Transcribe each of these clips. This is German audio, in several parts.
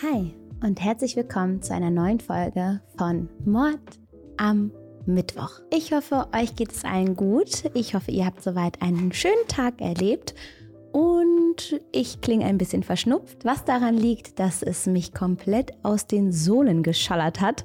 Hi und herzlich willkommen zu einer neuen Folge von Mord am Mittwoch. Ich hoffe, euch geht es allen gut. Ich hoffe, ihr habt soweit einen schönen Tag erlebt. Und ich klinge ein bisschen verschnupft, was daran liegt, dass es mich komplett aus den Sohlen geschallert hat.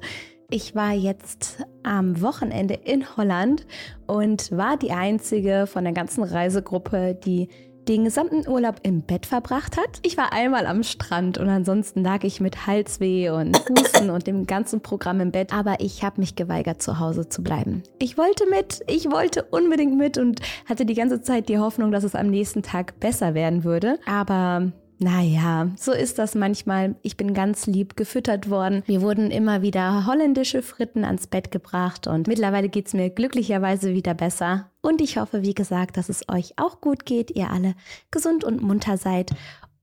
Ich war jetzt am Wochenende in Holland und war die einzige von der ganzen Reisegruppe, die den gesamten Urlaub im Bett verbracht hat. Ich war einmal am Strand und ansonsten lag ich mit Halsweh und Husten und dem ganzen Programm im Bett, aber ich habe mich geweigert, zu Hause zu bleiben. Ich wollte mit, ich wollte unbedingt mit und hatte die ganze Zeit die Hoffnung, dass es am nächsten Tag besser werden würde, aber naja, so ist das manchmal. Ich bin ganz lieb gefüttert worden. Mir wurden immer wieder holländische Fritten ans Bett gebracht und mittlerweile geht es mir glücklicherweise wieder besser. Und ich hoffe, wie gesagt, dass es euch auch gut geht, ihr alle gesund und munter seid.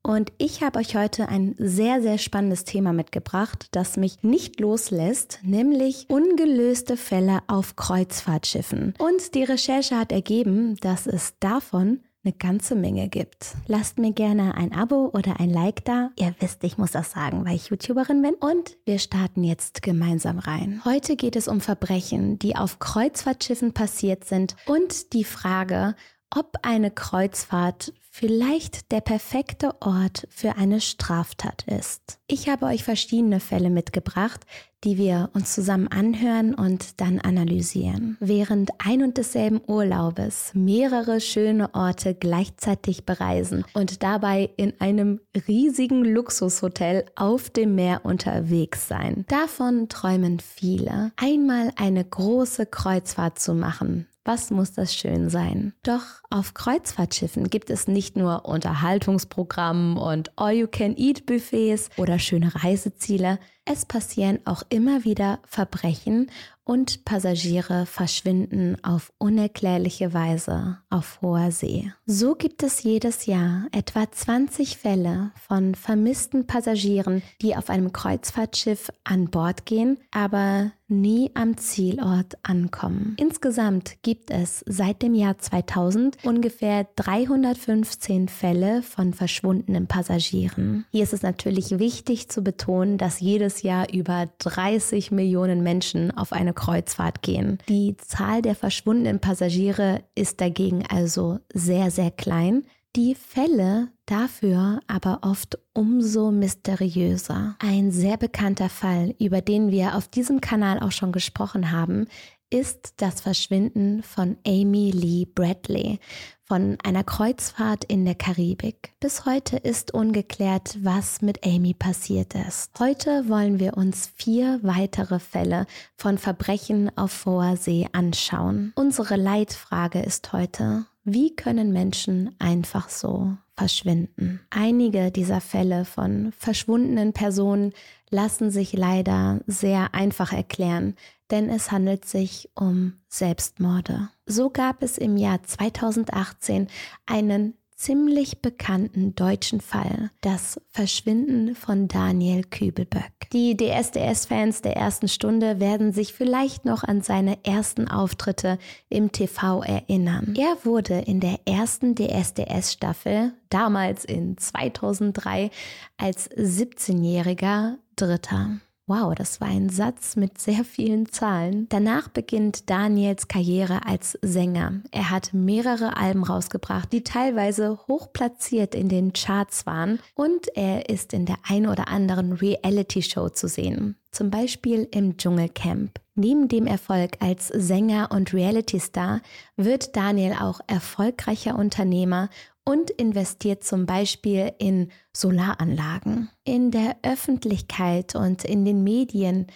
Und ich habe euch heute ein sehr, sehr spannendes Thema mitgebracht, das mich nicht loslässt, nämlich ungelöste Fälle auf Kreuzfahrtschiffen. Und die Recherche hat ergeben, dass es davon eine ganze Menge gibt. Lasst mir gerne ein Abo oder ein Like da. Ihr wisst, ich muss das sagen, weil ich YouTuberin bin. Und wir starten jetzt gemeinsam rein. Heute geht es um Verbrechen, die auf Kreuzfahrtschiffen passiert sind und die Frage, ob eine Kreuzfahrt vielleicht der perfekte Ort für eine Straftat ist. Ich habe euch verschiedene Fälle mitgebracht, die wir uns zusammen anhören und dann analysieren. Während ein und desselben Urlaubes mehrere schöne Orte gleichzeitig bereisen und dabei in einem riesigen Luxushotel auf dem Meer unterwegs sein. Davon träumen viele, einmal eine große Kreuzfahrt zu machen, was muss das schön sein? Doch auf Kreuzfahrtschiffen gibt es nicht nur Unterhaltungsprogramm und All-You-Can-Eat-Buffets oder schöne Reiseziele. Es passieren auch immer wieder Verbrechen und Passagiere verschwinden auf unerklärliche Weise auf hoher See. So gibt es jedes Jahr etwa 20 Fälle von vermissten Passagieren, die auf einem Kreuzfahrtschiff an Bord gehen, aber nie am Zielort ankommen. Insgesamt gibt es seit dem Jahr 2000 ungefähr 315 Fälle von verschwundenen Passagieren. Hier ist es natürlich wichtig zu betonen, dass jedes Jahr über 30 Millionen Menschen auf eine Kreuzfahrt gehen. Die Zahl der verschwundenen Passagiere ist dagegen also sehr, sehr klein. Die Fälle dafür aber oft umso mysteriöser. Ein sehr bekannter Fall, über den wir auf diesem Kanal auch schon gesprochen haben, ist das Verschwinden von Amy Lee Bradley von einer Kreuzfahrt in der Karibik. Bis heute ist ungeklärt, was mit Amy passiert ist. Heute wollen wir uns vier weitere Fälle von Verbrechen auf hoher See anschauen. Unsere Leitfrage ist heute, wie können Menschen einfach so verschwinden? Einige dieser Fälle von verschwundenen Personen lassen sich leider sehr einfach erklären, denn es handelt sich um Selbstmorde. So gab es im Jahr 2018 einen ziemlich bekannten deutschen Fall, das Verschwinden von Daniel Kübelböck. Die DSDS-Fans der ersten Stunde werden sich vielleicht noch an seine ersten Auftritte im TV erinnern. Er wurde in der ersten DSDS-Staffel, damals in 2003, als 17-jähriger Dritter. Wow, das war ein Satz mit sehr vielen Zahlen. Danach beginnt Daniels Karriere als Sänger. Er hat mehrere Alben rausgebracht, die teilweise hoch platziert in den Charts waren und er ist in der ein oder anderen Reality-Show zu sehen. Zum Beispiel im Dschungelcamp. Neben dem Erfolg als Sänger und Reality-Star wird Daniel auch erfolgreicher Unternehmer und investiert zum Beispiel in Solaranlagen. In der Öffentlichkeit und in den Medien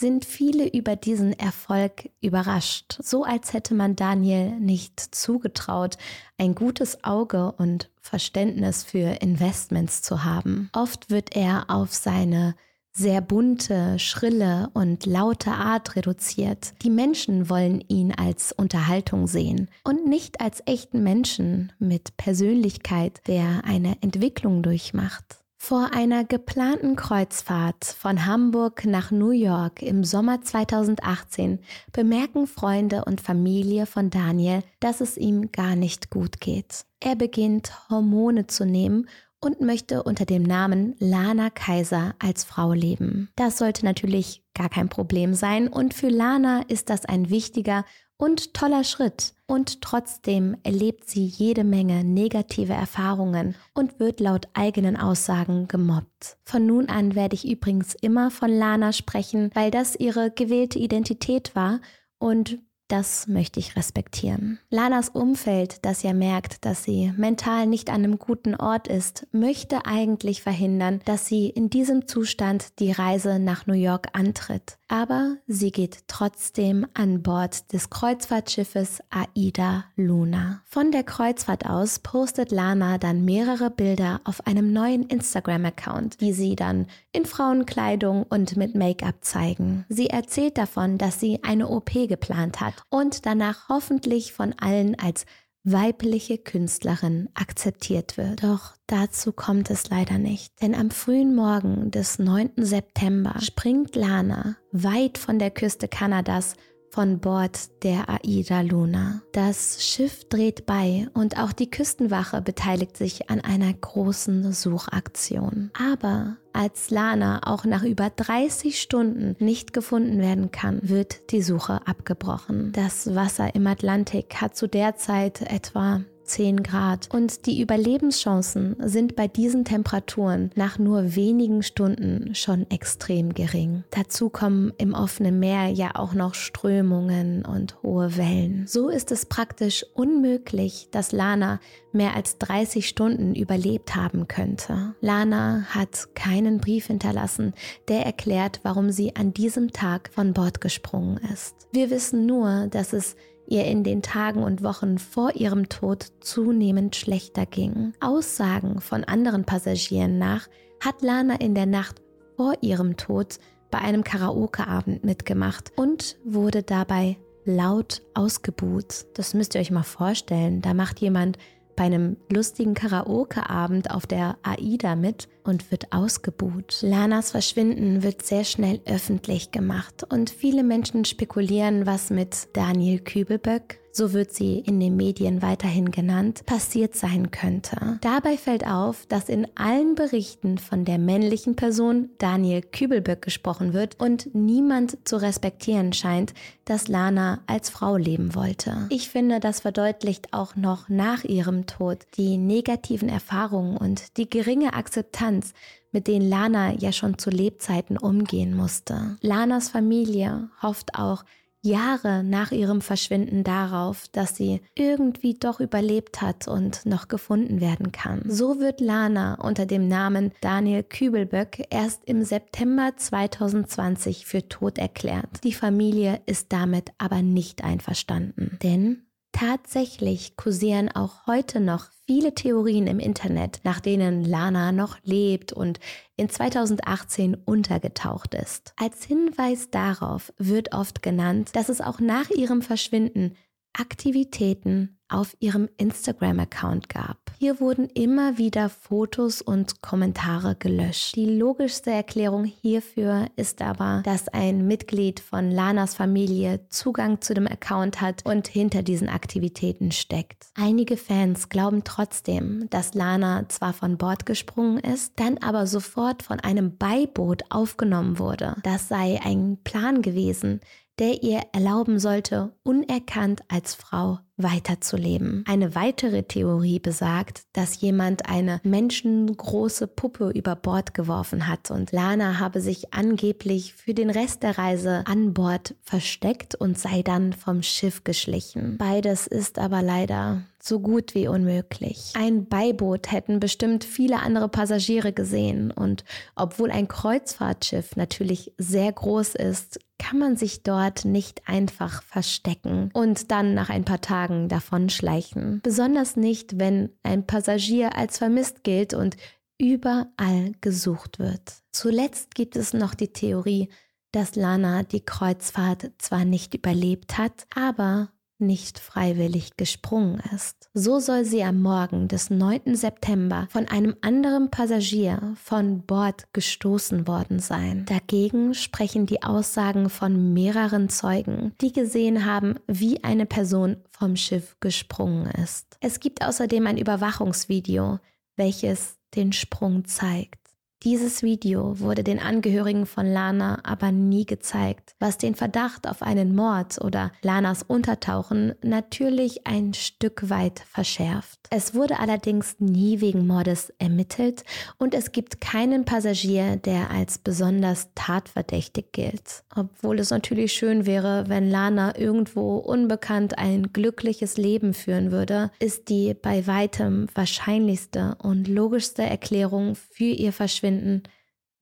sind viele über diesen Erfolg überrascht, so als hätte man Daniel nicht zugetraut, ein gutes Auge und Verständnis für Investments zu haben. Oft wird er auf seine sehr bunte, schrille und laute Art reduziert. Die Menschen wollen ihn als Unterhaltung sehen und nicht als echten Menschen mit Persönlichkeit, der eine Entwicklung durchmacht. Vor einer geplanten Kreuzfahrt von Hamburg nach New York im Sommer 2018 bemerken Freunde und Familie von Daniel, dass es ihm gar nicht gut geht. Er beginnt Hormone zu nehmen und möchte unter dem Namen Lana Kaiser als Frau leben. Das sollte natürlich gar kein Problem sein und für Lana ist das ein wichtiger und toller Schritt. Und trotzdem erlebt sie jede Menge negative Erfahrungen und wird laut eigenen Aussagen gemobbt. Von nun an werde ich übrigens immer von Lana sprechen, weil das ihre gewählte Identität war und das möchte ich respektieren. Lanas Umfeld, das ja merkt, dass sie mental nicht an einem guten Ort ist, möchte eigentlich verhindern, dass sie in diesem Zustand die Reise nach New York antritt. Aber sie geht trotzdem an Bord des Kreuzfahrtschiffes Aida Luna. Von der Kreuzfahrt aus postet Lana dann mehrere Bilder auf einem neuen Instagram-Account, die sie dann in Frauenkleidung und mit Make-up zeigen. Sie erzählt davon, dass sie eine OP geplant hat und danach hoffentlich von allen als weibliche Künstlerin akzeptiert wird. Doch dazu kommt es leider nicht. Denn am frühen Morgen des 9. September springt Lana weit von der Küste Kanadas von Bord der Aida Luna. Das Schiff dreht bei und auch die Küstenwache beteiligt sich an einer großen Suchaktion. Aber als Lana auch nach über 30 Stunden nicht gefunden werden kann, wird die Suche abgebrochen. Das Wasser im Atlantik hat zu der Zeit etwa 10 Grad und die Überlebenschancen sind bei diesen Temperaturen nach nur wenigen Stunden schon extrem gering. Dazu kommen im offenen Meer ja auch noch Strömungen und hohe Wellen. So ist es praktisch unmöglich, dass Lana mehr als 30 Stunden überlebt haben könnte. Lana hat keinen Brief hinterlassen, der erklärt, warum sie an diesem Tag von Bord gesprungen ist. Wir wissen nur, dass es ihr in den Tagen und Wochen vor ihrem Tod zunehmend schlechter ging. Aussagen von anderen Passagieren nach hat Lana in der Nacht vor ihrem Tod bei einem Karaoke-Abend mitgemacht und wurde dabei laut ausgebuht. Das müsst ihr euch mal vorstellen. Da macht jemand bei einem lustigen Karaoke-Abend auf der AIDA mit und wird ausgebuht. Lanas Verschwinden wird sehr schnell öffentlich gemacht und viele Menschen spekulieren, was mit Daniel Kübelböck, so wird sie in den Medien weiterhin genannt, passiert sein könnte. Dabei fällt auf, dass in allen Berichten von der männlichen Person Daniel Kübelböck gesprochen wird und niemand zu respektieren scheint, dass Lana als Frau leben wollte. Ich finde, das verdeutlicht auch noch nach ihrem Tod die negativen Erfahrungen und die geringe Akzeptanz, mit denen Lana ja schon zu Lebzeiten umgehen musste. Lanas Familie hofft auch, Jahre nach ihrem Verschwinden darauf, dass sie irgendwie doch überlebt hat und noch gefunden werden kann. So wird Lana unter dem Namen Daniel Kübelböck erst im September 2020 für tot erklärt. Die Familie ist damit aber nicht einverstanden, denn Tatsächlich kursieren auch heute noch viele Theorien im Internet, nach denen Lana noch lebt und in 2018 untergetaucht ist. Als Hinweis darauf wird oft genannt, dass es auch nach ihrem Verschwinden Aktivitäten auf ihrem Instagram-Account gab. Hier wurden immer wieder Fotos und Kommentare gelöscht. Die logischste Erklärung hierfür ist aber, dass ein Mitglied von Lanas Familie Zugang zu dem Account hat und hinter diesen Aktivitäten steckt. Einige Fans glauben trotzdem, dass Lana zwar von Bord gesprungen ist, dann aber sofort von einem Beiboot aufgenommen wurde. Das sei ein Plan gewesen, der ihr erlauben sollte, unerkannt als Frau weiterzuleben. Eine weitere Theorie besagt, dass jemand eine menschengroße Puppe über Bord geworfen hat und Lana habe sich angeblich für den Rest der Reise an Bord versteckt und sei dann vom Schiff geschlichen. Beides ist aber leider so gut wie unmöglich. Ein Beiboot hätten bestimmt viele andere Passagiere gesehen und obwohl ein Kreuzfahrtschiff natürlich sehr groß ist, kann man sich dort nicht einfach verstecken und dann nach ein paar Tagen davonschleichen. Besonders nicht, wenn ein Passagier als vermisst gilt und überall gesucht wird. Zuletzt gibt es noch die Theorie, dass Lana die Kreuzfahrt zwar nicht überlebt hat, aber nicht freiwillig gesprungen ist. So soll sie am Morgen des 9. September von einem anderen Passagier von Bord gestoßen worden sein. Dagegen sprechen die Aussagen von mehreren Zeugen, die gesehen haben, wie eine Person vom Schiff gesprungen ist. Es gibt außerdem ein Überwachungsvideo, welches den Sprung zeigt. Dieses Video wurde den Angehörigen von Lana aber nie gezeigt, was den Verdacht auf einen Mord oder Lanas Untertauchen natürlich ein Stück weit verschärft. Es wurde allerdings nie wegen Mordes ermittelt und es gibt keinen Passagier, der als besonders tatverdächtig gilt. Obwohl es natürlich schön wäre, wenn Lana irgendwo unbekannt ein glückliches Leben führen würde, ist die bei weitem wahrscheinlichste und logischste Erklärung für ihr Verschwinden Verschwinden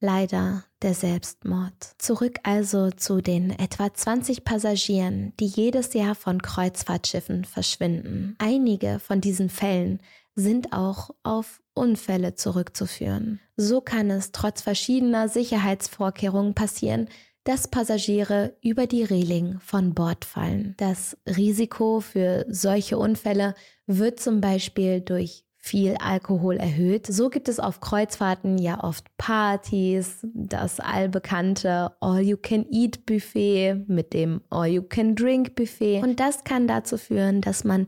leider der Selbstmord. Zurück also zu den etwa 20 Passagieren, die jedes Jahr von Kreuzfahrtschiffen verschwinden. Einige von diesen Fällen sind auch auf Unfälle zurückzuführen. So kann es trotz verschiedener Sicherheitsvorkehrungen passieren, dass Passagiere über die Reling von Bord fallen. Das Risiko für solche Unfälle wird zum Beispiel durch viel Alkohol erhöht. So gibt es auf Kreuzfahrten ja oft Partys, das allbekannte All-You-Can-Eat-Buffet mit dem All-You-Can-Drink-Buffet. Und das kann dazu führen, dass man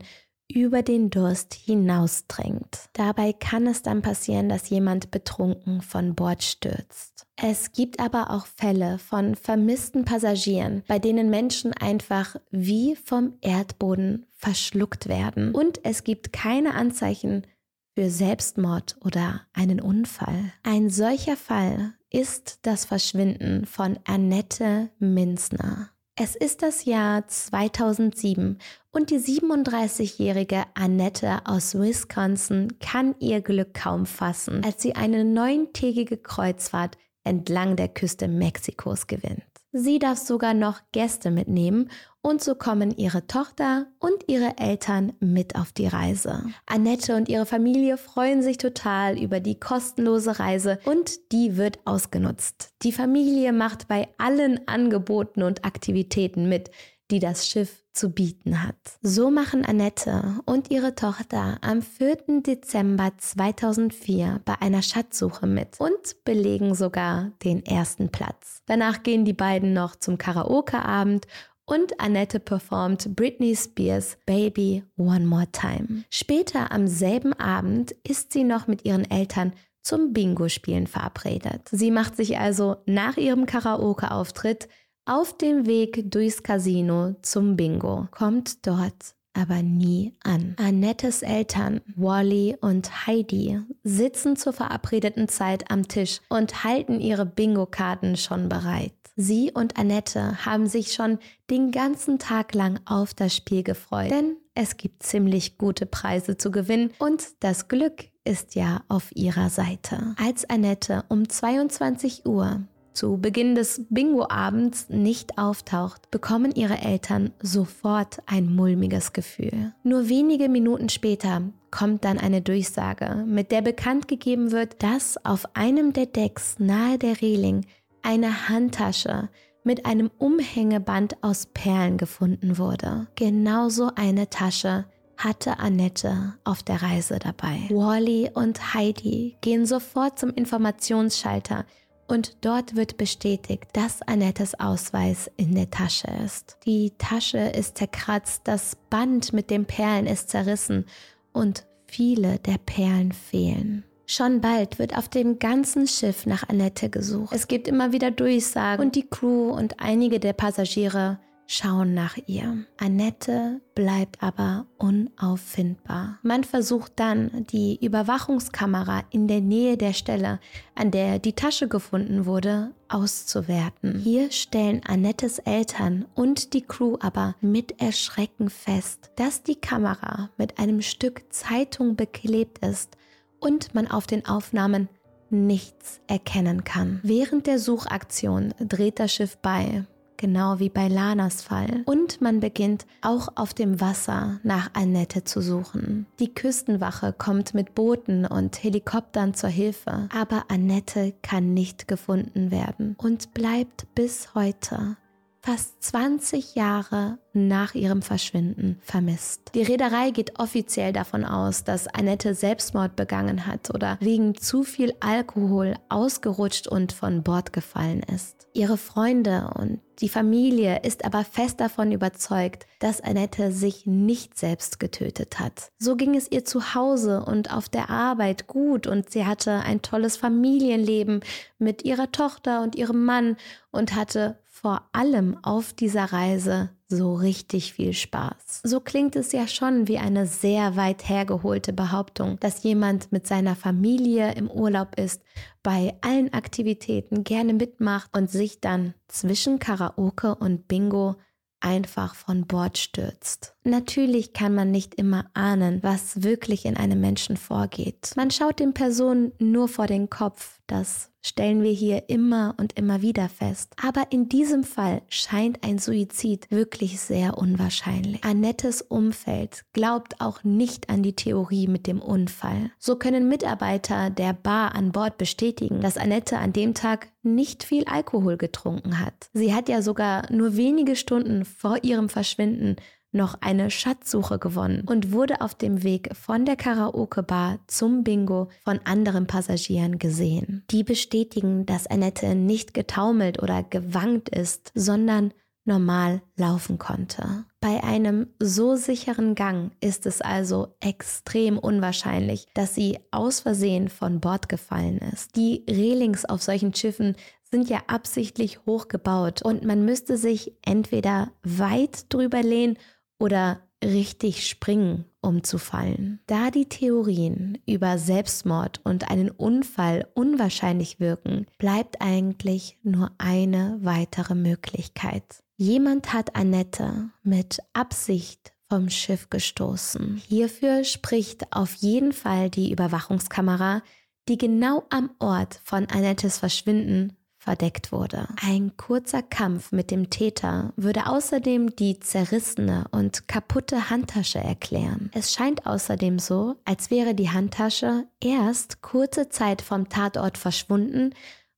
über den Durst hinausdrängt. Dabei kann es dann passieren, dass jemand betrunken von Bord stürzt. Es gibt aber auch Fälle von vermissten Passagieren, bei denen Menschen einfach wie vom Erdboden verschluckt werden. Und es gibt keine Anzeichen für Selbstmord oder einen Unfall. Ein solcher Fall ist das Verschwinden von Annette Minzner. Es ist das Jahr 2007 und die 37-jährige Annette aus Wisconsin kann ihr Glück kaum fassen, als sie eine neuntägige Kreuzfahrt entlang der Küste Mexikos gewinnt. Sie darf sogar noch Gäste mitnehmen und so kommen ihre Tochter und ihre Eltern mit auf die Reise. Annette und ihre Familie freuen sich total über die kostenlose Reise und die wird ausgenutzt. Die Familie macht bei allen Angeboten und Aktivitäten mit, die das Schiff zu bieten hat. So machen Annette und ihre Tochter am 4. Dezember 2004 bei einer Schatzsuche mit und belegen sogar den ersten Platz. Danach gehen die beiden noch zum Karaoke-Abend und Annette performt Britney Spears Baby One More Time. Später am selben Abend ist sie noch mit ihren Eltern zum Bingo-Spielen verabredet. Sie macht sich also nach ihrem Karaoke-Auftritt auf dem Weg durchs Casino zum Bingo, kommt dort aber nie an. Annettes Eltern, Wally und Heidi, sitzen zur verabredeten Zeit am Tisch und halten ihre Bingo-Karten schon bereit. Sie und Annette haben sich schon den ganzen Tag lang auf das Spiel gefreut, denn es gibt ziemlich gute Preise zu gewinnen und das Glück ist ja auf ihrer Seite. Als Annette um 22 Uhr zu Beginn des Bingo-Abends nicht auftaucht, bekommen ihre Eltern sofort ein mulmiges Gefühl. Nur wenige Minuten später kommt dann eine Durchsage, mit der bekannt gegeben wird, dass auf einem der Decks nahe der Reling eine Handtasche mit einem Umhängeband aus Perlen gefunden wurde. Genauso eine Tasche hatte Annette auf der Reise dabei. Wally und Heidi gehen sofort zum Informationsschalter und dort wird bestätigt, dass Annettes Ausweis in der Tasche ist. Die Tasche ist zerkratzt, das Band mit den Perlen ist zerrissen und viele der Perlen fehlen. Schon bald wird auf dem ganzen Schiff nach Annette gesucht. Es gibt immer wieder Durchsagen und die Crew und einige der Passagiere schauen nach ihr. Annette bleibt aber unauffindbar. Man versucht dann, die Überwachungskamera in der Nähe der Stelle, an der die Tasche gefunden wurde, auszuwerten. Hier stellen Annettes Eltern und die Crew aber mit Erschrecken fest, dass die Kamera mit einem Stück Zeitung beklebt ist und man auf den Aufnahmen nichts erkennen kann. Während der Suchaktion dreht das Schiff bei genau wie bei Lanas Fall. Und man beginnt auch auf dem Wasser nach Annette zu suchen. Die Küstenwache kommt mit Booten und Helikoptern zur Hilfe, aber Annette kann nicht gefunden werden und bleibt bis heute fast 20 Jahre nach ihrem Verschwinden vermisst. Die Reederei geht offiziell davon aus, dass Annette Selbstmord begangen hat oder wegen zu viel Alkohol ausgerutscht und von Bord gefallen ist. Ihre Freunde und die Familie ist aber fest davon überzeugt, dass Annette sich nicht selbst getötet hat. So ging es ihr zu Hause und auf der Arbeit gut und sie hatte ein tolles Familienleben mit ihrer Tochter und ihrem Mann und hatte vor allem auf dieser Reise so richtig viel Spaß. So klingt es ja schon wie eine sehr weit hergeholte Behauptung, dass jemand mit seiner Familie im Urlaub ist, bei allen Aktivitäten gerne mitmacht und sich dann zwischen Karaoke und Bingo einfach von Bord stürzt. Natürlich kann man nicht immer ahnen, was wirklich in einem Menschen vorgeht. Man schaut den Personen nur vor den Kopf, das stellen wir hier immer und immer wieder fest. Aber in diesem Fall scheint ein Suizid wirklich sehr unwahrscheinlich. Annettes Umfeld glaubt auch nicht an die Theorie mit dem Unfall. So können Mitarbeiter der Bar an Bord bestätigen, dass Annette an dem Tag nicht viel Alkohol getrunken hat. Sie hat ja sogar nur wenige Stunden vor ihrem Verschwinden noch eine Schatzsuche gewonnen und wurde auf dem Weg von der Karaoke-Bar zum Bingo von anderen Passagieren gesehen. Die bestätigen, dass Annette nicht getaumelt oder gewankt ist, sondern normal laufen konnte. Bei einem so sicheren Gang ist es also extrem unwahrscheinlich, dass sie aus Versehen von Bord gefallen ist. Die Relings auf solchen Schiffen sind ja absichtlich hochgebaut und man müsste sich entweder weit drüber lehnen oder richtig springen, um zu fallen. Da die Theorien über Selbstmord und einen Unfall unwahrscheinlich wirken, bleibt eigentlich nur eine weitere Möglichkeit. Jemand hat Annette mit Absicht vom Schiff gestoßen. Hierfür spricht auf jeden Fall die Überwachungskamera, die genau am Ort von Annettes Verschwinden verdeckt wurde. Ein kurzer Kampf mit dem Täter würde außerdem die zerrissene und kaputte Handtasche erklären. Es scheint außerdem so, als wäre die Handtasche erst kurze Zeit vom Tatort verschwunden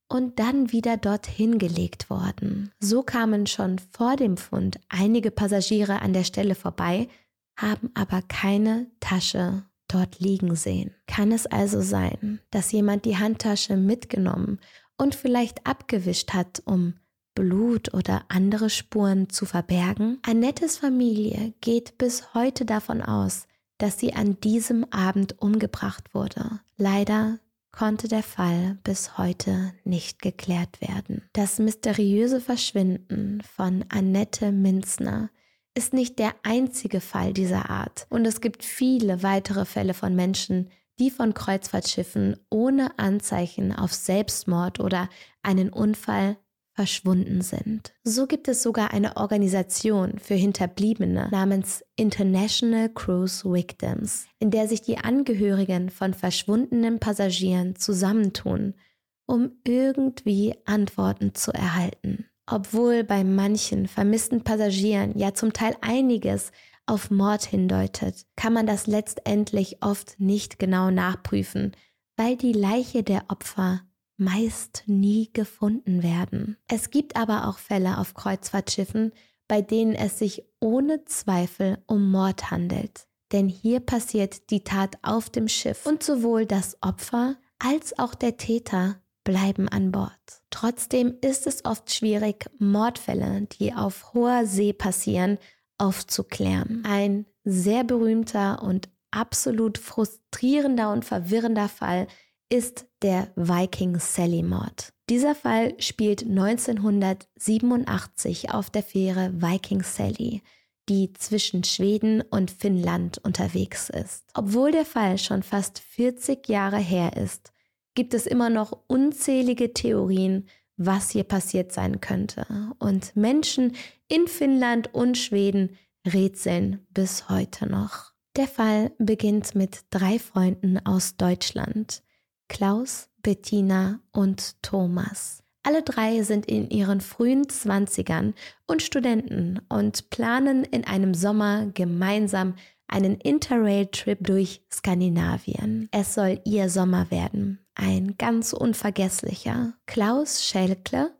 und dann wieder dorthin gelegt worden. So kamen schon vor dem Fund einige Passagiere an der Stelle vorbei, haben aber keine Tasche dort liegen sehen. Kann es also sein, dass jemand die Handtasche mitgenommen und vielleicht abgewischt hat, um Blut oder andere Spuren zu verbergen? Annettes Familie geht bis heute davon aus, dass sie an diesem Abend umgebracht wurde. Leider konnte der Fall bis heute nicht geklärt werden. Das mysteriöse Verschwinden von Annette Minzner ist nicht der einzige Fall dieser Art und es gibt viele weitere Fälle von Menschen, die von Kreuzfahrtschiffen ohne Anzeichen auf Selbstmord oder einen Unfall verschwunden sind. So gibt es sogar eine Organisation für Hinterbliebene namens International Cruise Victims, in der sich die Angehörigen von verschwundenen Passagieren zusammentun, um irgendwie Antworten zu erhalten. Obwohl bei manchen vermissten Passagieren ja zum Teil einiges auf Mord hindeutet, kann man das letztendlich oft nicht genau nachprüfen, weil die Leiche der Opfer meist nie gefunden werden. Es gibt aber auch Fälle auf Kreuzfahrtschiffen, bei denen es sich ohne Zweifel um Mord handelt. Denn hier passiert die Tat auf dem Schiff und sowohl das Opfer als auch der Täter bleiben an Bord. Trotzdem ist es oft schwierig, Mordfälle, die auf hoher See passieren, aufzuklären. Ein sehr berühmter und absolut frustrierender und verwirrender Fall ist der Viking Sally Mord. Dieser Fall spielt 1987 auf der Fähre Viking Sally, die zwischen Schweden und Finnland unterwegs ist. Obwohl der Fall schon fast 40 Jahre her ist, gibt es immer noch unzählige Theorien, was hier passiert sein könnte. Und Menschen in Finnland und Schweden rätseln bis heute noch. Der Fall beginnt mit drei Freunden aus Deutschland. Klaus, Bettina und Thomas. Alle drei sind in ihren frühen Zwanzigern und Studenten und planen in einem Sommer gemeinsam einen Interrail-Trip durch Skandinavien. Es soll ihr Sommer werden, ein ganz unvergesslicher. Klaus Schelkle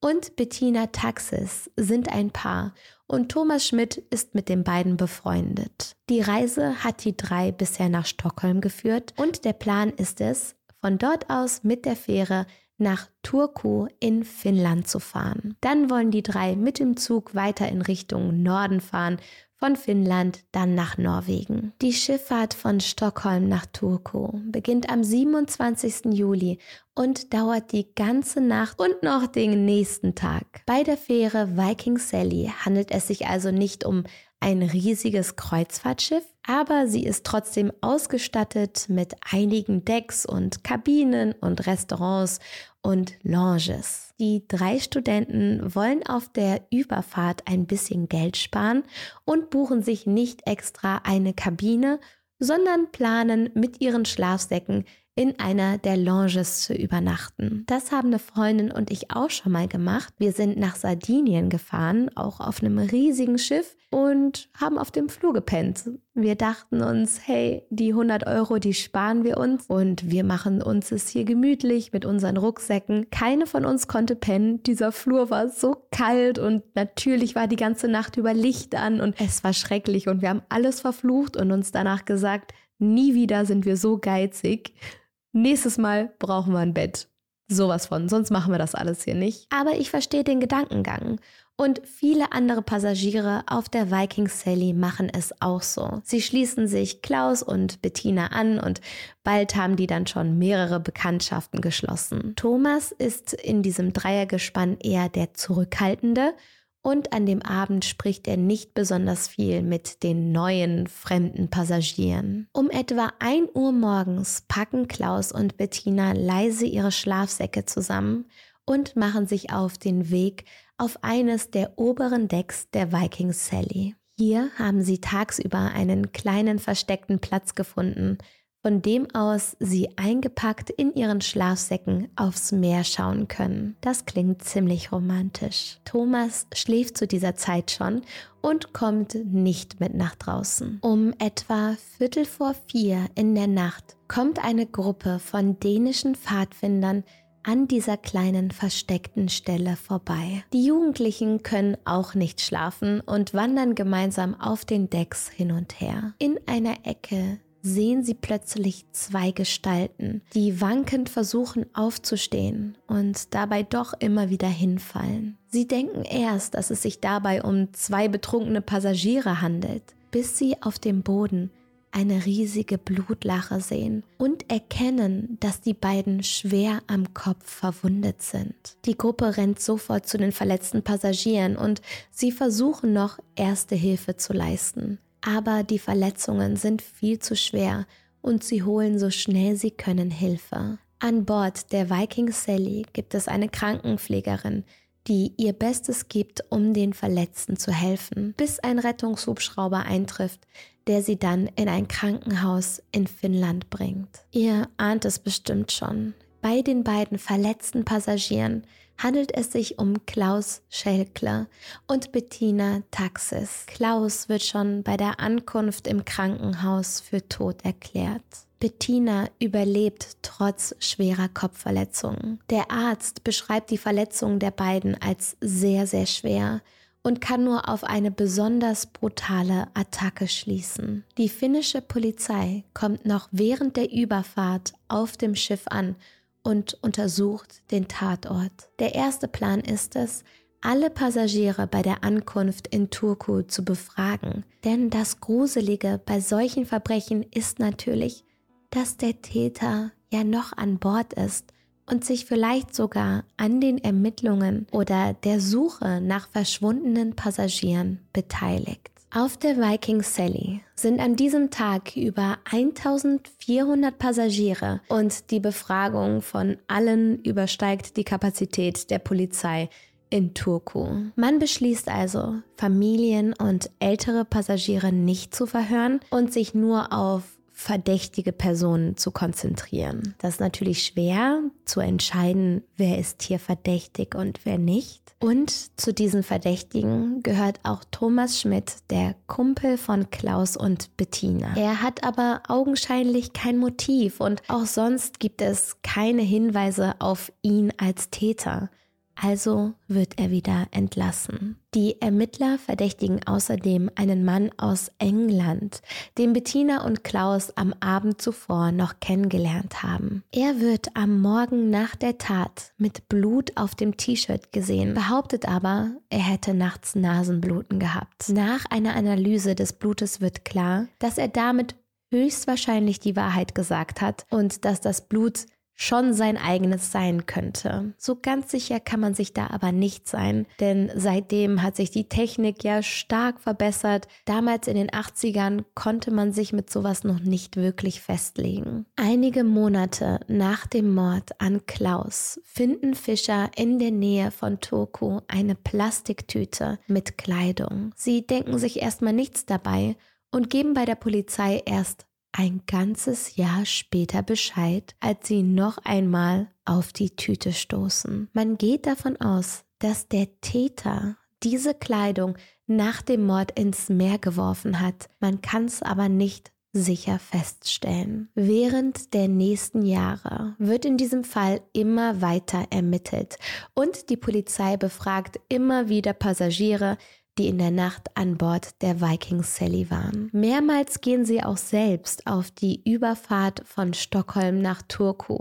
und Bettina Taxis sind ein Paar und Thomas Schmidt ist mit den beiden befreundet. Die Reise hat die drei bisher nach Stockholm geführt und der Plan ist es, von dort aus mit der Fähre nach Turku in Finnland zu fahren. Dann wollen die drei mit dem Zug weiter in Richtung Norden fahren, von Finnland dann nach Norwegen. Die Schifffahrt von Stockholm nach Turku beginnt am 27. Juli und dauert die ganze Nacht und noch den nächsten Tag. Bei der Fähre Viking Sally handelt es sich also nicht um ein riesiges Kreuzfahrtschiff, aber sie ist trotzdem ausgestattet mit einigen Decks und Kabinen und Restaurants und Lounges. Die drei Studenten wollen auf der Überfahrt ein bisschen Geld sparen und buchen sich nicht extra eine Kabine, sondern planen mit ihren Schlafsäcken in einer der Lounges zu übernachten. Das haben eine Freundin und ich auch schon mal gemacht. Wir sind nach Sardinien gefahren, auch auf einem riesigen Schiff und haben auf dem Flur gepennt. Wir dachten uns, hey, die 100 Euro, die sparen wir uns und wir machen uns es hier gemütlich mit unseren Rucksäcken. Keine von uns konnte pennen. Dieser Flur war so kalt und natürlich war die ganze Nacht über Licht an und es war schrecklich und wir haben alles verflucht und uns danach gesagt, nie wieder sind wir so geizig. Nächstes Mal brauchen wir ein Bett. Sowas von, sonst machen wir das alles hier nicht. Aber ich verstehe den Gedankengang. Und viele andere Passagiere auf der Viking Sally machen es auch so. Sie schließen sich Klaus und Bettina an und bald haben die dann schon mehrere Bekanntschaften geschlossen. Thomas ist in diesem Dreiergespann eher der Zurückhaltende und an dem Abend spricht er nicht besonders viel mit den neuen fremden Passagieren. Um etwa 1 Uhr morgens packen Klaus und Bettina leise ihre Schlafsäcke zusammen und machen sich auf den Weg auf eines der oberen Decks der Viking Sally. Hier haben sie tagsüber einen kleinen versteckten Platz gefunden, von dem aus sie eingepackt in ihren Schlafsäcken aufs Meer schauen können. Das klingt ziemlich romantisch. Thomas schläft zu dieser Zeit schon und kommt nicht mit nach draußen. Um etwa Viertel vor vier in der Nacht kommt eine Gruppe von dänischen Pfadfindern an dieser kleinen versteckten Stelle vorbei. Die Jugendlichen können auch nicht schlafen und wandern gemeinsam auf den Decks hin und her. In einer Ecke sehen sie plötzlich zwei Gestalten, die wankend versuchen aufzustehen und dabei doch immer wieder hinfallen. Sie denken erst, dass es sich dabei um zwei betrunkene Passagiere handelt, bis sie auf dem Boden eine riesige Blutlache sehen und erkennen, dass die beiden schwer am Kopf verwundet sind. Die Gruppe rennt sofort zu den verletzten Passagieren und sie versuchen noch erste Hilfe zu leisten aber die Verletzungen sind viel zu schwer und sie holen so schnell sie können Hilfe. An Bord der Viking Sally gibt es eine Krankenpflegerin, die ihr Bestes gibt, um den Verletzten zu helfen, bis ein Rettungshubschrauber eintrifft, der sie dann in ein Krankenhaus in Finnland bringt. Ihr ahnt es bestimmt schon. Bei den beiden verletzten Passagieren handelt es sich um Klaus Schelkler und Bettina Taxis. Klaus wird schon bei der Ankunft im Krankenhaus für tot erklärt. Bettina überlebt trotz schwerer Kopfverletzungen. Der Arzt beschreibt die Verletzungen der beiden als sehr, sehr schwer und kann nur auf eine besonders brutale Attacke schließen. Die finnische Polizei kommt noch während der Überfahrt auf dem Schiff an und untersucht den Tatort. Der erste Plan ist es, alle Passagiere bei der Ankunft in Turku zu befragen. Denn das Gruselige bei solchen Verbrechen ist natürlich, dass der Täter ja noch an Bord ist und sich vielleicht sogar an den Ermittlungen oder der Suche nach verschwundenen Passagieren beteiligt. Auf der Viking Sally sind an diesem Tag über 1400 Passagiere und die Befragung von allen übersteigt die Kapazität der Polizei in Turku. Man beschließt also, Familien und ältere Passagiere nicht zu verhören und sich nur auf verdächtige Personen zu konzentrieren. Das ist natürlich schwer zu entscheiden, wer ist hier verdächtig und wer nicht. Und zu diesen Verdächtigen gehört auch Thomas Schmidt, der Kumpel von Klaus und Bettina. Er hat aber augenscheinlich kein Motiv und auch sonst gibt es keine Hinweise auf ihn als Täter. Also wird er wieder entlassen. Die Ermittler verdächtigen außerdem einen Mann aus England, den Bettina und Klaus am Abend zuvor noch kennengelernt haben. Er wird am Morgen nach der Tat mit Blut auf dem T-Shirt gesehen, behauptet aber, er hätte nachts Nasenbluten gehabt. Nach einer Analyse des Blutes wird klar, dass er damit höchstwahrscheinlich die Wahrheit gesagt hat und dass das Blut schon sein eigenes sein könnte. So ganz sicher kann man sich da aber nicht sein, denn seitdem hat sich die Technik ja stark verbessert. Damals in den 80ern konnte man sich mit sowas noch nicht wirklich festlegen. Einige Monate nach dem Mord an Klaus finden Fischer in der Nähe von Turku eine Plastiktüte mit Kleidung. Sie denken sich erstmal nichts dabei und geben bei der Polizei erst ein ganzes Jahr später Bescheid, als sie noch einmal auf die Tüte stoßen. Man geht davon aus, dass der Täter diese Kleidung nach dem Mord ins Meer geworfen hat. Man kann es aber nicht sicher feststellen. Während der nächsten Jahre wird in diesem Fall immer weiter ermittelt und die Polizei befragt immer wieder Passagiere, die in der Nacht an Bord der Viking Sally waren. Mehrmals gehen sie auch selbst auf die Überfahrt von Stockholm nach Turku,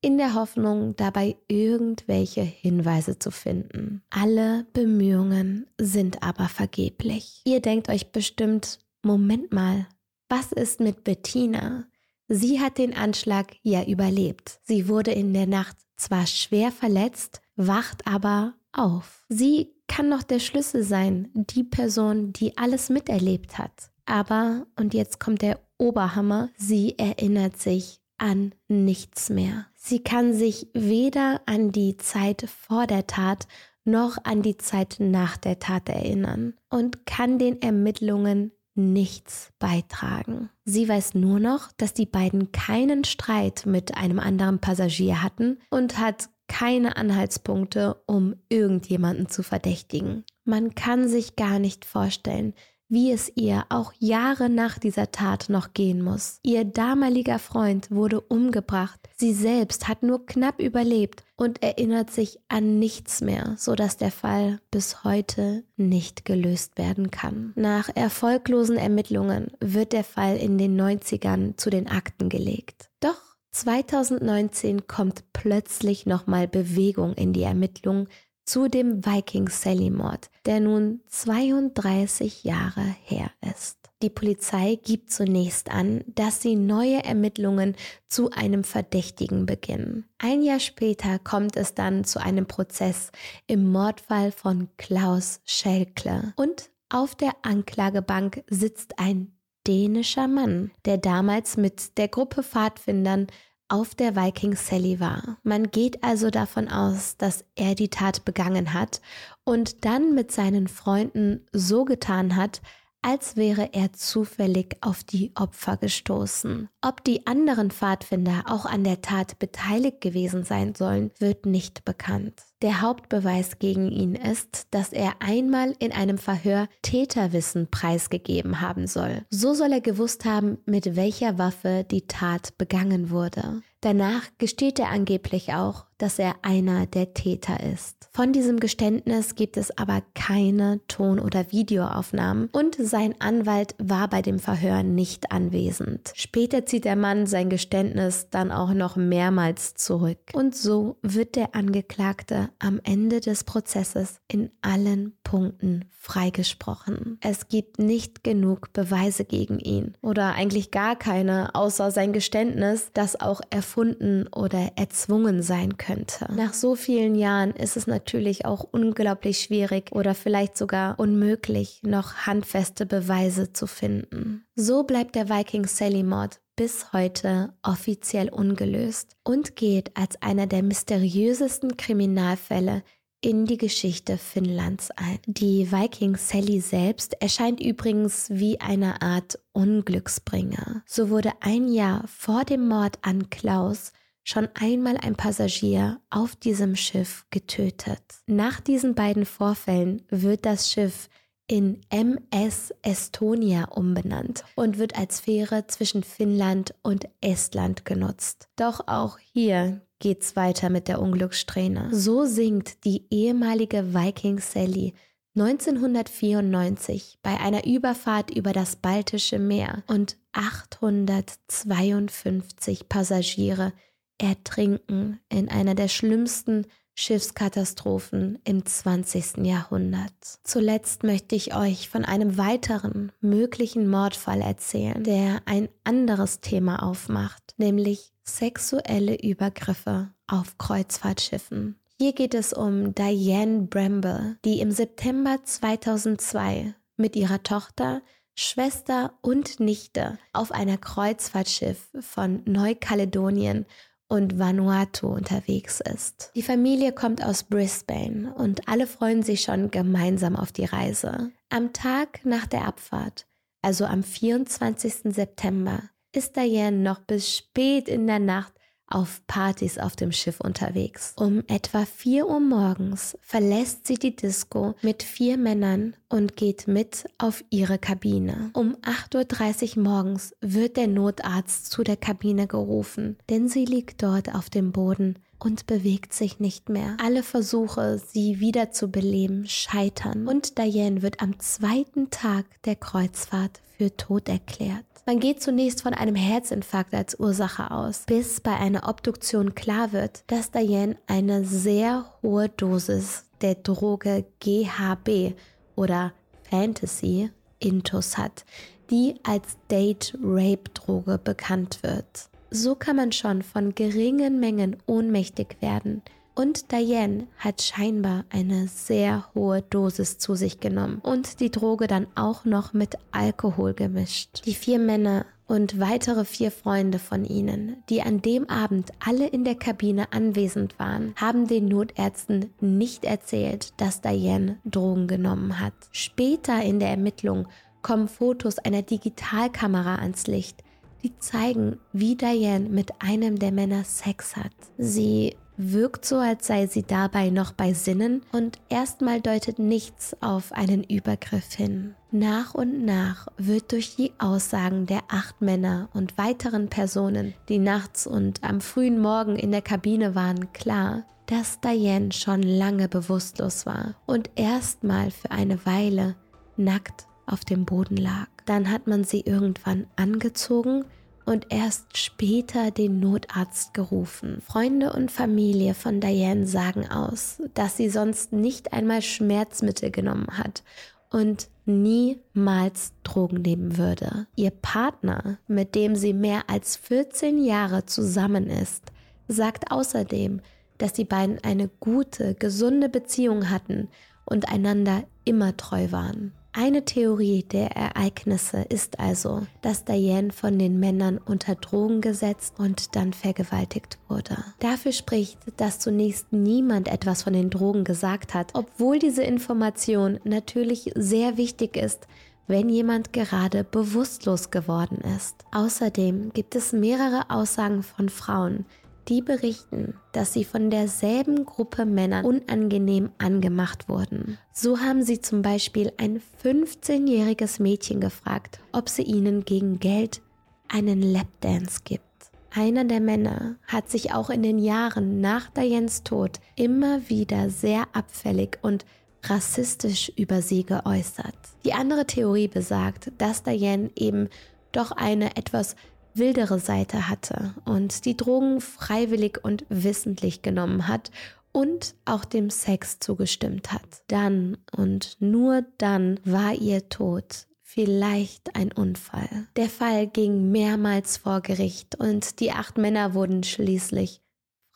in der Hoffnung, dabei irgendwelche Hinweise zu finden. Alle Bemühungen sind aber vergeblich. Ihr denkt euch bestimmt, Moment mal, was ist mit Bettina? Sie hat den Anschlag ja überlebt. Sie wurde in der Nacht zwar schwer verletzt, wacht aber auf. Sie kann noch der Schlüssel sein, die Person, die alles miterlebt hat. Aber, und jetzt kommt der Oberhammer, sie erinnert sich an nichts mehr. Sie kann sich weder an die Zeit vor der Tat noch an die Zeit nach der Tat erinnern und kann den Ermittlungen nichts beitragen. Sie weiß nur noch, dass die beiden keinen Streit mit einem anderen Passagier hatten und hat keine Anhaltspunkte, um irgendjemanden zu verdächtigen. Man kann sich gar nicht vorstellen, wie es ihr auch Jahre nach dieser Tat noch gehen muss. Ihr damaliger Freund wurde umgebracht, sie selbst hat nur knapp überlebt und erinnert sich an nichts mehr, sodass der Fall bis heute nicht gelöst werden kann. Nach erfolglosen Ermittlungen wird der Fall in den 90ern zu den Akten gelegt. Doch 2019 kommt plötzlich nochmal Bewegung in die Ermittlungen zu dem Viking Sally Mord, der nun 32 Jahre her ist. Die Polizei gibt zunächst an, dass sie neue Ermittlungen zu einem Verdächtigen beginnen. Ein Jahr später kommt es dann zu einem Prozess im Mordfall von Klaus Schelkle und auf der Anklagebank sitzt ein dänischer Mann, der damals mit der Gruppe Pfadfindern auf der Viking Sally war. Man geht also davon aus, dass er die Tat begangen hat und dann mit seinen Freunden so getan hat, als wäre er zufällig auf die Opfer gestoßen. Ob die anderen Pfadfinder auch an der Tat beteiligt gewesen sein sollen, wird nicht bekannt. Der Hauptbeweis gegen ihn ist, dass er einmal in einem Verhör Täterwissen preisgegeben haben soll. So soll er gewusst haben, mit welcher Waffe die Tat begangen wurde. Danach gesteht er angeblich auch, dass er einer der Täter ist. Von diesem Geständnis gibt es aber keine Ton- oder Videoaufnahmen und sein Anwalt war bei dem Verhör nicht anwesend. Später zieht der Mann sein Geständnis dann auch noch mehrmals zurück. Und so wird der Angeklagte am Ende des Prozesses in allen Punkten freigesprochen. Es gibt nicht genug Beweise gegen ihn oder eigentlich gar keine, außer sein Geständnis, das auch erfunden oder erzwungen sein könnte. Nach so vielen Jahren ist es natürlich auch unglaublich schwierig oder vielleicht sogar unmöglich, noch handfeste Beweise zu finden. So bleibt der Viking Sally Mord bis heute offiziell ungelöst und geht als einer der mysteriösesten Kriminalfälle in die Geschichte Finnlands ein. Die Viking Sally selbst erscheint übrigens wie eine Art Unglücksbringer. So wurde ein Jahr vor dem Mord an Klaus schon einmal ein Passagier auf diesem Schiff getötet. Nach diesen beiden Vorfällen wird das Schiff in MS Estonia umbenannt und wird als Fähre zwischen Finnland und Estland genutzt. Doch auch hier geht's weiter mit der Unglückssträhne. So sinkt die ehemalige Viking Sally 1994 bei einer Überfahrt über das Baltische Meer und 852 Passagiere ertrinken in einer der schlimmsten Schiffskatastrophen im 20. Jahrhundert. Zuletzt möchte ich euch von einem weiteren möglichen Mordfall erzählen, der ein anderes Thema aufmacht, nämlich sexuelle Übergriffe auf Kreuzfahrtschiffen. Hier geht es um Diane Bramble, die im September 2002 mit ihrer Tochter, Schwester und Nichte auf einer Kreuzfahrtschiff von Neukaledonien und Vanuatu unterwegs ist. Die Familie kommt aus Brisbane und alle freuen sich schon gemeinsam auf die Reise. Am Tag nach der Abfahrt, also am 24. September, ist Diane noch bis spät in der Nacht auf Partys auf dem Schiff unterwegs. Um etwa 4 Uhr morgens verlässt sie die Disco mit vier Männern und geht mit auf ihre Kabine. Um 8.30 Uhr morgens wird der Notarzt zu der Kabine gerufen, denn sie liegt dort auf dem Boden und bewegt sich nicht mehr. Alle Versuche, sie wieder zu beleben, scheitern und Diane wird am zweiten Tag der Kreuzfahrt für tot erklärt. Man geht zunächst von einem Herzinfarkt als Ursache aus, bis bei einer Obduktion klar wird, dass Diane eine sehr hohe Dosis der Droge GHB oder Fantasy Intus hat, die als Date Rape Droge bekannt wird. So kann man schon von geringen Mengen ohnmächtig werden und Diane hat scheinbar eine sehr hohe Dosis zu sich genommen und die Droge dann auch noch mit Alkohol gemischt. Die vier Männer und weitere vier Freunde von ihnen, die an dem Abend alle in der Kabine anwesend waren, haben den Notärzten nicht erzählt, dass Diane Drogen genommen hat. Später in der Ermittlung kommen Fotos einer Digitalkamera ans Licht, die zeigen, wie Diane mit einem der Männer Sex hat. Sie wirkt so, als sei sie dabei noch bei Sinnen und erstmal deutet nichts auf einen Übergriff hin. Nach und nach wird durch die Aussagen der acht Männer und weiteren Personen, die nachts und am frühen Morgen in der Kabine waren, klar, dass Diane schon lange bewusstlos war und erstmal für eine Weile nackt auf dem Boden lag. Dann hat man sie irgendwann angezogen und erst später den Notarzt gerufen. Freunde und Familie von Diane sagen aus, dass sie sonst nicht einmal Schmerzmittel genommen hat und niemals Drogen nehmen würde. Ihr Partner, mit dem sie mehr als 14 Jahre zusammen ist, sagt außerdem, dass die beiden eine gute, gesunde Beziehung hatten und einander immer treu waren. Eine Theorie der Ereignisse ist also, dass Diane von den Männern unter Drogen gesetzt und dann vergewaltigt wurde. Dafür spricht, dass zunächst niemand etwas von den Drogen gesagt hat, obwohl diese Information natürlich sehr wichtig ist, wenn jemand gerade bewusstlos geworden ist. Außerdem gibt es mehrere Aussagen von Frauen, die berichten, dass sie von derselben Gruppe Männer unangenehm angemacht wurden. So haben sie zum Beispiel ein 15-jähriges Mädchen gefragt, ob sie ihnen gegen Geld einen Lapdance gibt. Einer der Männer hat sich auch in den Jahren nach Dianes Tod immer wieder sehr abfällig und rassistisch über sie geäußert. Die andere Theorie besagt, dass Diane eben doch eine etwas wildere Seite hatte und die Drogen freiwillig und wissentlich genommen hat und auch dem Sex zugestimmt hat. Dann und nur dann war ihr Tod vielleicht ein Unfall. Der Fall ging mehrmals vor Gericht und die acht Männer wurden schließlich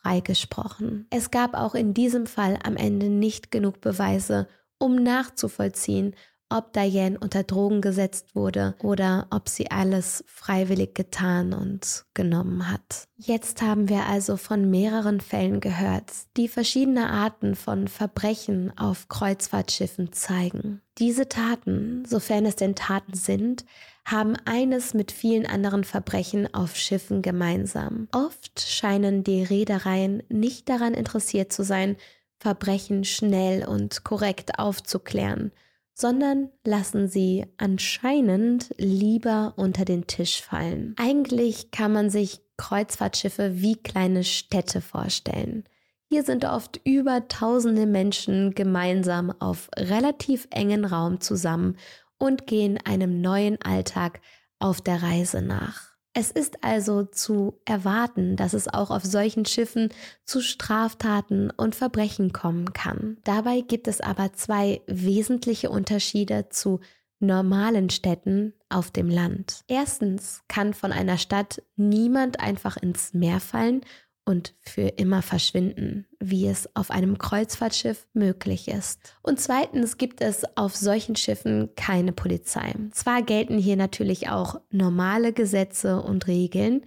freigesprochen. Es gab auch in diesem Fall am Ende nicht genug Beweise, um nachzuvollziehen, ob Diane unter Drogen gesetzt wurde oder ob sie alles freiwillig getan und genommen hat. Jetzt haben wir also von mehreren Fällen gehört, die verschiedene Arten von Verbrechen auf Kreuzfahrtschiffen zeigen. Diese Taten, sofern es denn Taten sind, haben eines mit vielen anderen Verbrechen auf Schiffen gemeinsam. Oft scheinen die Reedereien nicht daran interessiert zu sein, Verbrechen schnell und korrekt aufzuklären sondern lassen sie anscheinend lieber unter den Tisch fallen. Eigentlich kann man sich Kreuzfahrtschiffe wie kleine Städte vorstellen. Hier sind oft über tausende Menschen gemeinsam auf relativ engen Raum zusammen und gehen einem neuen Alltag auf der Reise nach. Es ist also zu erwarten, dass es auch auf solchen Schiffen zu Straftaten und Verbrechen kommen kann. Dabei gibt es aber zwei wesentliche Unterschiede zu normalen Städten auf dem Land. Erstens kann von einer Stadt niemand einfach ins Meer fallen und für immer verschwinden, wie es auf einem Kreuzfahrtschiff möglich ist. Und zweitens gibt es auf solchen Schiffen keine Polizei. Zwar gelten hier natürlich auch normale Gesetze und Regeln,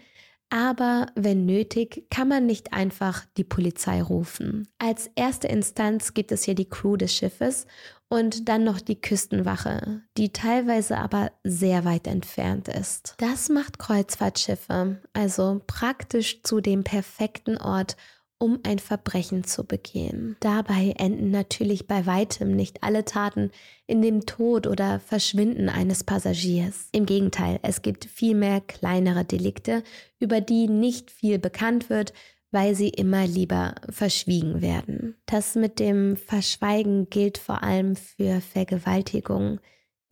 aber wenn nötig, kann man nicht einfach die Polizei rufen. Als erste Instanz gibt es hier die Crew des Schiffes und dann noch die Küstenwache, die teilweise aber sehr weit entfernt ist. Das macht Kreuzfahrtschiffe also praktisch zu dem perfekten Ort, um ein Verbrechen zu begehen. Dabei enden natürlich bei weitem nicht alle Taten in dem Tod oder Verschwinden eines Passagiers. Im Gegenteil, es gibt viel mehr kleinere Delikte, über die nicht viel bekannt wird, weil sie immer lieber verschwiegen werden. Das mit dem Verschweigen gilt vor allem für Vergewaltigungen,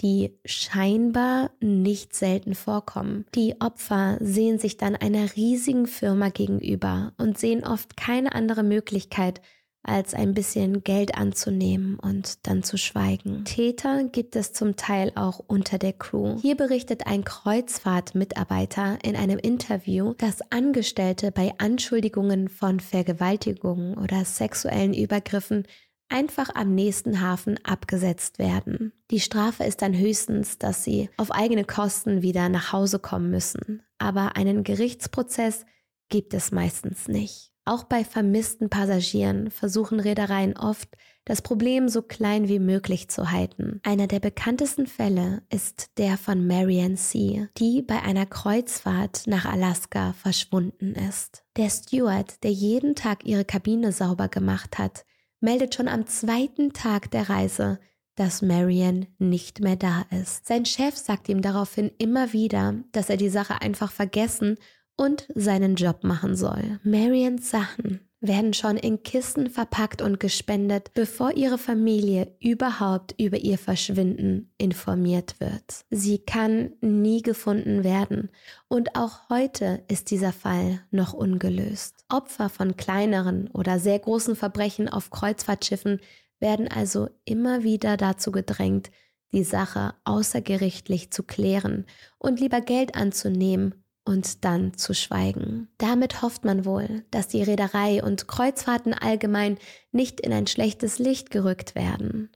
die scheinbar nicht selten vorkommen. Die Opfer sehen sich dann einer riesigen Firma gegenüber und sehen oft keine andere Möglichkeit, als ein bisschen Geld anzunehmen und dann zu schweigen. Täter gibt es zum Teil auch unter der Crew. Hier berichtet ein Kreuzfahrtmitarbeiter in einem Interview, dass Angestellte bei Anschuldigungen von Vergewaltigungen oder sexuellen Übergriffen einfach am nächsten Hafen abgesetzt werden. Die Strafe ist dann höchstens, dass sie auf eigene Kosten wieder nach Hause kommen müssen. Aber einen Gerichtsprozess gibt es meistens nicht. Auch bei vermissten Passagieren versuchen Reedereien oft, das Problem so klein wie möglich zu halten. Einer der bekanntesten Fälle ist der von Marianne C., die bei einer Kreuzfahrt nach Alaska verschwunden ist. Der Steward, der jeden Tag ihre Kabine sauber gemacht hat, meldet schon am zweiten Tag der Reise, dass Marianne nicht mehr da ist. Sein Chef sagt ihm daraufhin immer wieder, dass er die Sache einfach vergessen und seinen Job machen soll. Marians Sachen werden schon in Kisten verpackt und gespendet, bevor ihre Familie überhaupt über ihr Verschwinden informiert wird. Sie kann nie gefunden werden und auch heute ist dieser Fall noch ungelöst. Opfer von kleineren oder sehr großen Verbrechen auf Kreuzfahrtschiffen werden also immer wieder dazu gedrängt, die Sache außergerichtlich zu klären und lieber Geld anzunehmen und dann zu schweigen. Damit hofft man wohl, dass die Reederei und Kreuzfahrten allgemein nicht in ein schlechtes Licht gerückt werden.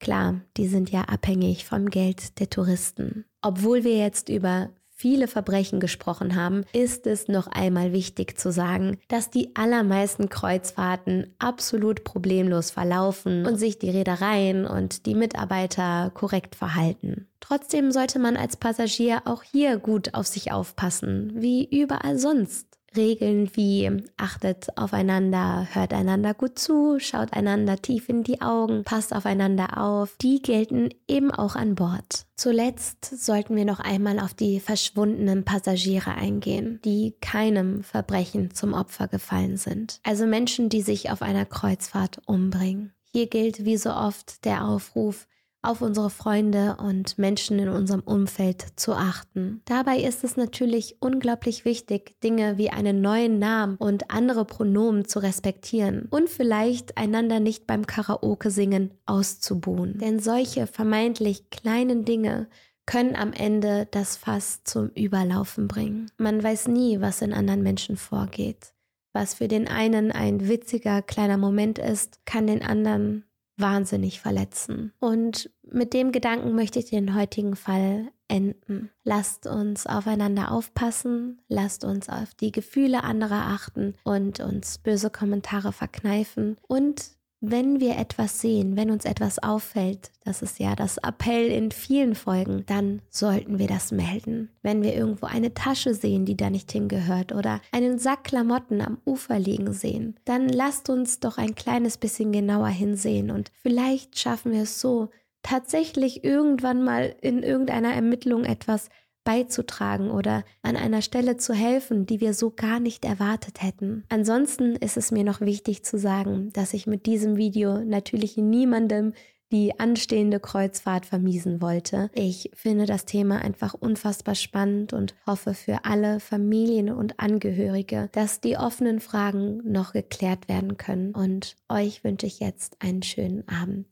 Klar, die sind ja abhängig vom Geld der Touristen. Obwohl wir jetzt über viele Verbrechen gesprochen haben, ist es noch einmal wichtig zu sagen, dass die allermeisten Kreuzfahrten absolut problemlos verlaufen und sich die Reedereien und die Mitarbeiter korrekt verhalten. Trotzdem sollte man als Passagier auch hier gut auf sich aufpassen, wie überall sonst. Regeln wie achtet aufeinander, hört einander gut zu, schaut einander tief in die Augen, passt aufeinander auf, die gelten eben auch an Bord. Zuletzt sollten wir noch einmal auf die verschwundenen Passagiere eingehen, die keinem Verbrechen zum Opfer gefallen sind. Also Menschen, die sich auf einer Kreuzfahrt umbringen. Hier gilt wie so oft der Aufruf, auf unsere Freunde und Menschen in unserem Umfeld zu achten. Dabei ist es natürlich unglaublich wichtig, Dinge wie einen neuen Namen und andere Pronomen zu respektieren und vielleicht einander nicht beim Karaoke singen auszubuhen. Denn solche vermeintlich kleinen Dinge können am Ende das Fass zum Überlaufen bringen. Man weiß nie, was in anderen Menschen vorgeht. Was für den einen ein witziger kleiner Moment ist, kann den anderen wahnsinnig verletzen. Und mit dem Gedanken möchte ich den heutigen Fall enden. Lasst uns aufeinander aufpassen, lasst uns auf die Gefühle anderer achten und uns böse Kommentare verkneifen und wenn wir etwas sehen, wenn uns etwas auffällt, das ist ja das Appell in vielen Folgen, dann sollten wir das melden. Wenn wir irgendwo eine Tasche sehen, die da nicht hingehört oder einen Sack Klamotten am Ufer liegen sehen, dann lasst uns doch ein kleines bisschen genauer hinsehen und vielleicht schaffen wir es so, tatsächlich irgendwann mal in irgendeiner Ermittlung etwas beizutragen oder an einer Stelle zu helfen, die wir so gar nicht erwartet hätten. Ansonsten ist es mir noch wichtig zu sagen, dass ich mit diesem Video natürlich niemandem die anstehende Kreuzfahrt vermiesen wollte. Ich finde das Thema einfach unfassbar spannend und hoffe für alle Familien und Angehörige, dass die offenen Fragen noch geklärt werden können. Und euch wünsche ich jetzt einen schönen Abend.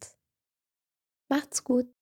Macht's gut.